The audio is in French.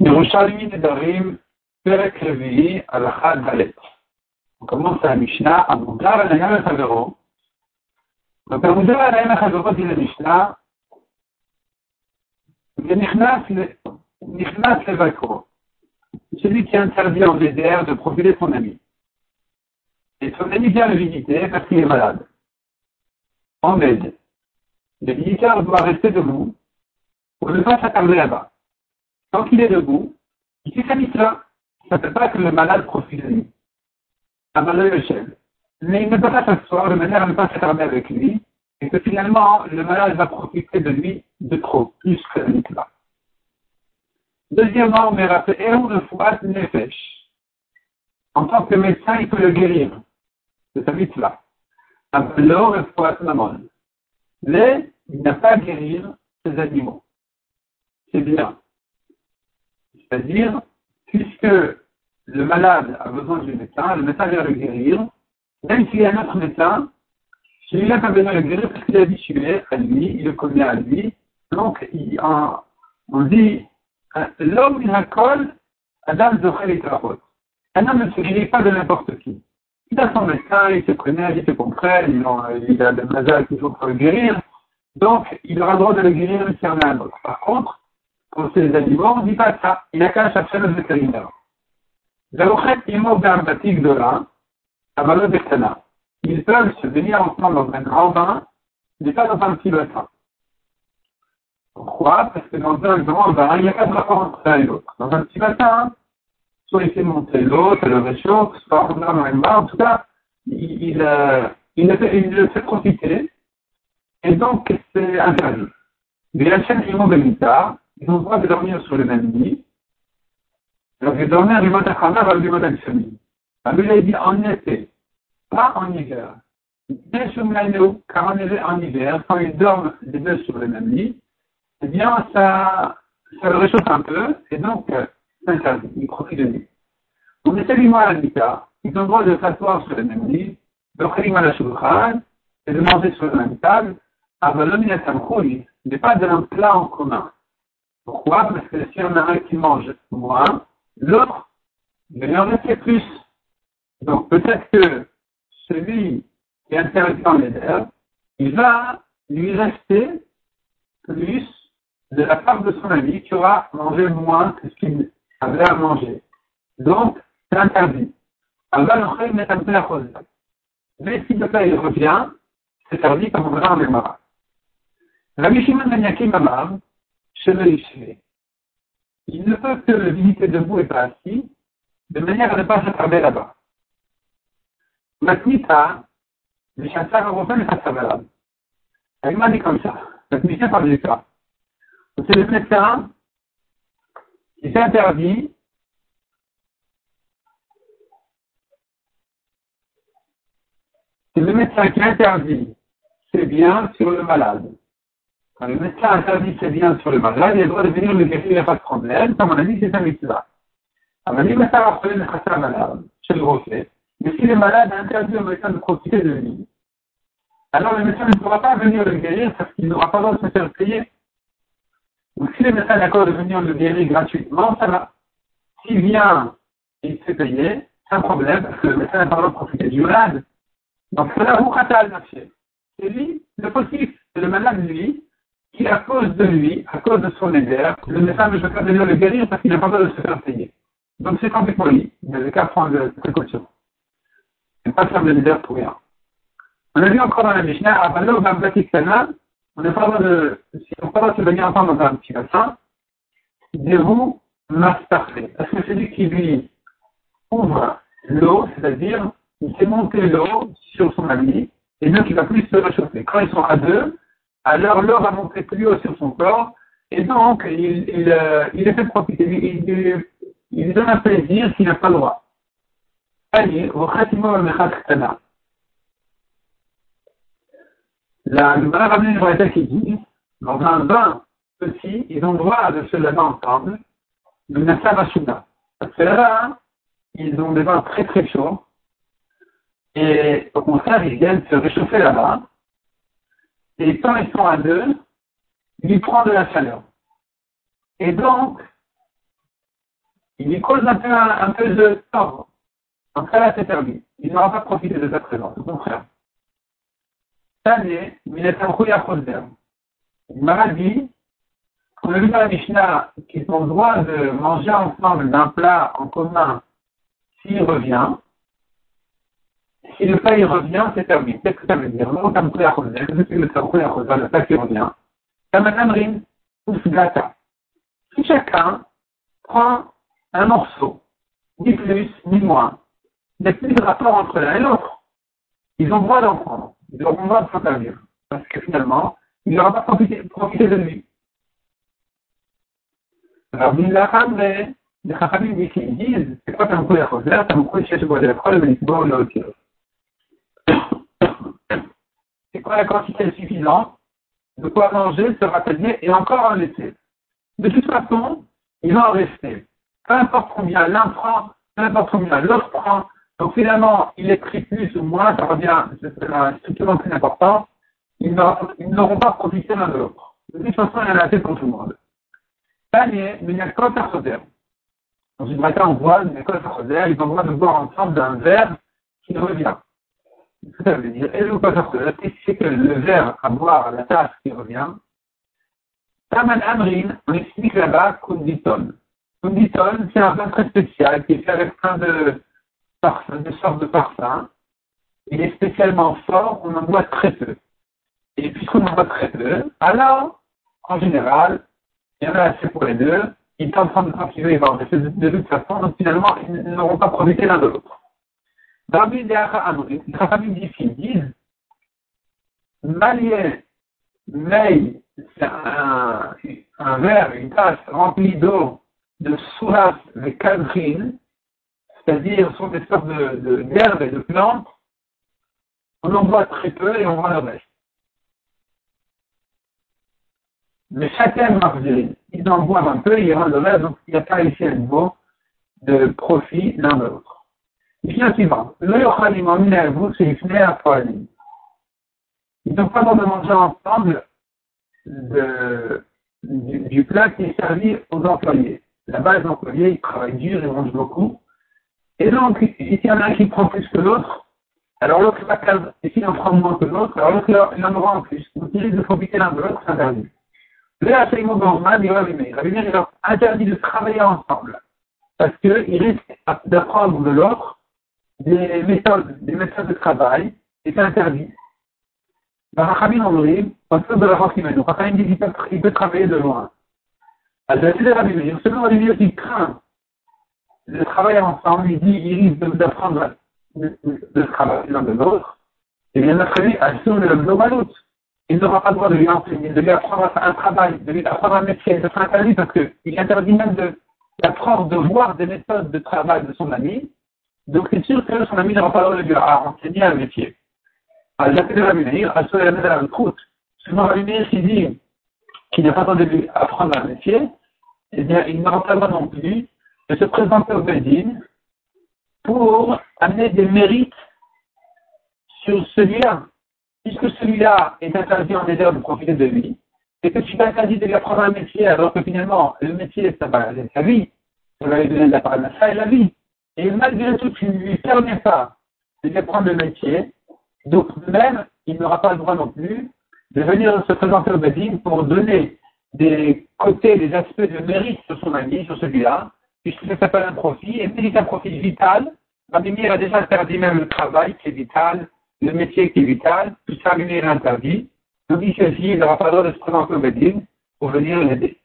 Yerushalmi Nedarim, Perek Dalet. On commence à Mishnah, à Moudar Anayam et Havero. Donc, à Moudar Anayam et Havero, dit la Mishnah, Nichnas Levakro. Celui qui interdit en désert de profiler son ami. Et son ami vient le visiter parce qu'il est malade. En aide. Le visiteur doit rester debout pour ne pas s'attarder là-bas. Tant qu'il est debout, il fait sa mitzvah. Ça ne peut pas que le malade profite de lui. À le chef. Mais il ne peut pas s'asseoir de manière à ne pas s'attarder avec lui, et que finalement, le malade va profiter de lui de trop, plus que la mitzvah. Deuxièmement, de Nefesh. En tant que médecin, il peut le guérir. C'est sa mitzvah. Alors, le Fouat Mamon. Mais, il n'a pas à guérir ses animaux. C'est bien. C'est-à-dire, puisque le malade a besoin du médecin, le médecin vient le guérir, même s'il y a un autre médecin, celui-là n'a pas besoin de le guérir parce qu'il est habitué à lui, il le connaît à lui. Donc, il, on dit, l'homme, il a col, Adam Zochel et Un homme ne se guérit pas de n'importe qui. Il a son médecin, il se connaît, il se comprend, il, a le mazal faut pour le guérir. Donc, il aura le droit de le guérir s'il y en a un autre. Par contre, pour ces animaux, on ne dit pas ça. Il n'a qu'à chercher le vétérinaire. Dola, avalot bektana. Ils peuvent se venir ensemble dans un grand bain, mais pas dans un petit bassin. Pourquoi? Parce que dans un grand bain, il n'y a pas de rapport entre l'un et l'autre. Dans un petit bassin, soit il fait monter l'autre, le réchauffe, soit on a dans un bain, en tout cas, il, il, euh, le fait, profiter, et donc c'est interdit. Mais la chaîne imo be'mita, ils ont le droit de dormir sur le même lit. Alors, je dormais du mot avec du Akshami. Alors, il a dit en été, pas en hiver. Car en hiver, en hiver, quand ils dorment les deux sur le même lit, eh bien, ça, ça le réchauffe un peu, et donc, c'est interdit. Ils profitent de lui. On est tellement à la Mika, ils ont le droit de s'asseoir sur le même lit, de faire à la shulchan, et de manger sur la même table, avant l'homme, il a pas d'un plat en commun. Pourquoi? Parce que si on a un qui mange moins, l'autre il en rester plus. Donc peut-être que celui qui est intéressant les herbes, il va lui rester plus de la part de son ami qui aura mangé moins que ce qu'il avait à manger. Donc, c'est interdit. Mais si le il revient, c'est interdit comme on verra en mémoire. Rabbi Shimon Ben Yakim Amar, il ne peut que le visiter debout et pas assis, de manière à ne pas s'attarder là-bas. Matnita, le chasseur européen est là. Elle m'a dit comme ça. Commission parle de ça. C'est le médecin qui s'interdit c'est le médecin qui interdit c'est bien sur le malade. Le médecin interdit ses biens sur le malade, il a le droit de venir le guérir, il n'y a pas de problème. Comme on a dit, c'est un mitzvah. Médecin va prendre le chasseur malade, chez le grosset. Mais si le malade interdit au médecin de profiter de lui, alors le médecin ne pourra pas venir le guérir parce qu'il n'aura pas le droit de se faire payer. Donc si le médecin est d'accord de venir le guérir gratuitement, ça va. S'il vient et il se fait payer, c'est un problème parce que le médecin n'a pas le droit de profiter du malade. Donc c'est là où C'est lui, le possible, c'est le malade lui, qui, à cause de lui, à cause de son éder, le médecin ne veut pas venir le guérir parce qu'il n'a pas besoin de se faire payer. Donc c'est tant pour lui. Il n'avait qu'à prendre des précautions. Et pas faire de l'éder pour rien. On a vu encore dans la Mishnah, à Balo Batikana, on n'a pas droit de, si on pas de se venir entendre dans un petit bassin, des-vous parfait. Parce que c'est lui qui lui ouvre l'eau, c'est-à-dire, il fait monter l'eau sur son ami, et donc il va plus se réchauffer. Quand ils sont à deux, alors l'eau va monter plus haut sur son corps, et donc il, il, euh, il fait profiter, il, il, il lui donne un plaisir qu'il n'a pas le droit. Allez, au La Gemara ramène une vraie qui dit, dans un bain petit, ils ont le droit de se laver ensemble, le Nassavashuna. Parce que là-bas, ils ont des bains très très chauds, et au contraire, ils viennent se réchauffer là-bas, et quand ils sont à deux, ils prennent de la chaleur. Et donc, il lui cause un peu, un, peu de tort. En cas là, c'est permis. Il n'aura pas profité de sa présence, au contraire. Tane, Minatamkouya Khosder. Il m'a dit, a vu dans la Mishnah qu'ils ont le droit de manger ensemble d'un plat en commun s'il revient. Si le plat il revient, c'est permis. Qu'est-ce que ça veut dire? Non, Tamkouya Khosder, qu'est-ce que le Tamkouya Khosder, le plat qui revient Tamanamrin, Ousgata. Si chacun prend un morceau, ni plus, ni moins, il n'y a plus de rapport entre l'un et l'autre. Ils ont le droit d'en prendre. Ils auront le droit de s'intervenir. Parce que finalement, il n'aura pas profité, profité de lui. Alors, il l'a. Les Chachamim disent, c'est quoi un coup de Choser, c'est un coup de Chesh Bois de la Prole, mais bon, le C'est quoi la quantité suffisante de quoi manger, se rapatrier et encore en laisser. De toute façon, ils vont en rester. Peu importe combien l'un prend, peu importe combien l'autre prend, donc finalement, il est pris plus ou moins, ça revient, c'est strictement plus important. Ils n'auront pas profité l'un de l'autre. De toute façon, il y en a assez pour tout le monde. Panier, mais il y a faire Dans une braquette, on voit, il y a faire ils ont le droit de boire ensemble d'un verre qui revient. Ça veut dire, et le quoi faire c'est que le verre à boire, la tasse qui revient, Taman Amrin, on explique là-bas Kunditon. Kunditon, c'est un vin très spécial qui est fait avec plein de parfum, de sortes de parfums. Il est spécialement fort, on en boit très peu. Et puisqu'on en boit très peu, alors, en général, il y en a assez pour les deux, ils train de continuer de, de toute façon, donc finalement, ils n'auront pas profité l'un de l'autre. Rabbi les famille ils disent, Malien, c'est un, un verre, une tasse remplie d'eau, de souras, de cadrines, c'est-à-dire sont des sortes d'herbes de, et de plantes, on en voit très peu et on voit le reste. Mais chacun margarine, ils en boivent un peu, ils rendent le reste, donc il n'y a pas ici un niveau de profit l'un de l'autre. Mission suivant. Le yochalim en vous, c'est à Ils n'ont pas le de manger ensemble du, plat qui est servi aux employés. Là-bas, les employés, ils travaillent dur, ils mangent beaucoup. Et donc, s'il y en a un qui prend plus que l'autre, alors l'autre va perdre. Et s'il en prend moins que l'autre, alors l'autre il en aura en plus. Donc, il risque de profiter l'un de l'autre, c'est interdit. Le Hachem Gorman, il va il leur interdit de travailler ensemble. Parce qu'il risque d'apprendre de l'autre des méthodes, des méthodes de travail, et c'est interdit. Rachamim Omrim, en fait de la Rachamim, Rachamim dit qu'il peut travailler de loin. Alors, c'est Rabbi Meir, selon Rabbi Meir, il craint le travail ensemble, il dit, il risque d'apprendre de, de, travailler l'un de l'autre, et bien notre ami, sur le globalout, il n'aura pas le droit de lui enseigner, de lui apprendre un travail, de lui apprendre un métier, ça sera interdit parce qu'il interdit même d'apprendre de voir des méthodes de travail de son ami, donc c'est sûr que son ami n'aura pas le droit de lui enseigner un métier. Alors, j'ai appelé Rabbi Meir, à mettre à la croûte. Souvent, Rabbi Meir qui dit qu'il n'a pas le droit de lui apprendre un métier, eh bien, il n'aura pas le droit non plus de se présenter au Bédine pour amener des mérites sur celui-là. Puisque celui-là est interdit en désert de profiter de lui, et que tu vas interdit de lui apprendre un métier, alors que finalement, le métier, ça va vie. Ça va lui donner de la parnassa et la vie. Et malgré tout, tu ne lui permets pas de lui apprendre le métier. Donc, même, il n'aura pas le droit non plus de venir se présenter au Bédine pour donner des côtés, des aspects de mérite sur son ami, sur celui-là, puisque ça s'appelle un profit, et c'est un profit vital, Rabbi a déjà interdit même le travail qui est vital, le métier qui est vital, tout ça, Rabbi est interdit. Donc il s'agit, il n'aura pas le droit de se présenter au Bédine pour venir l'aider.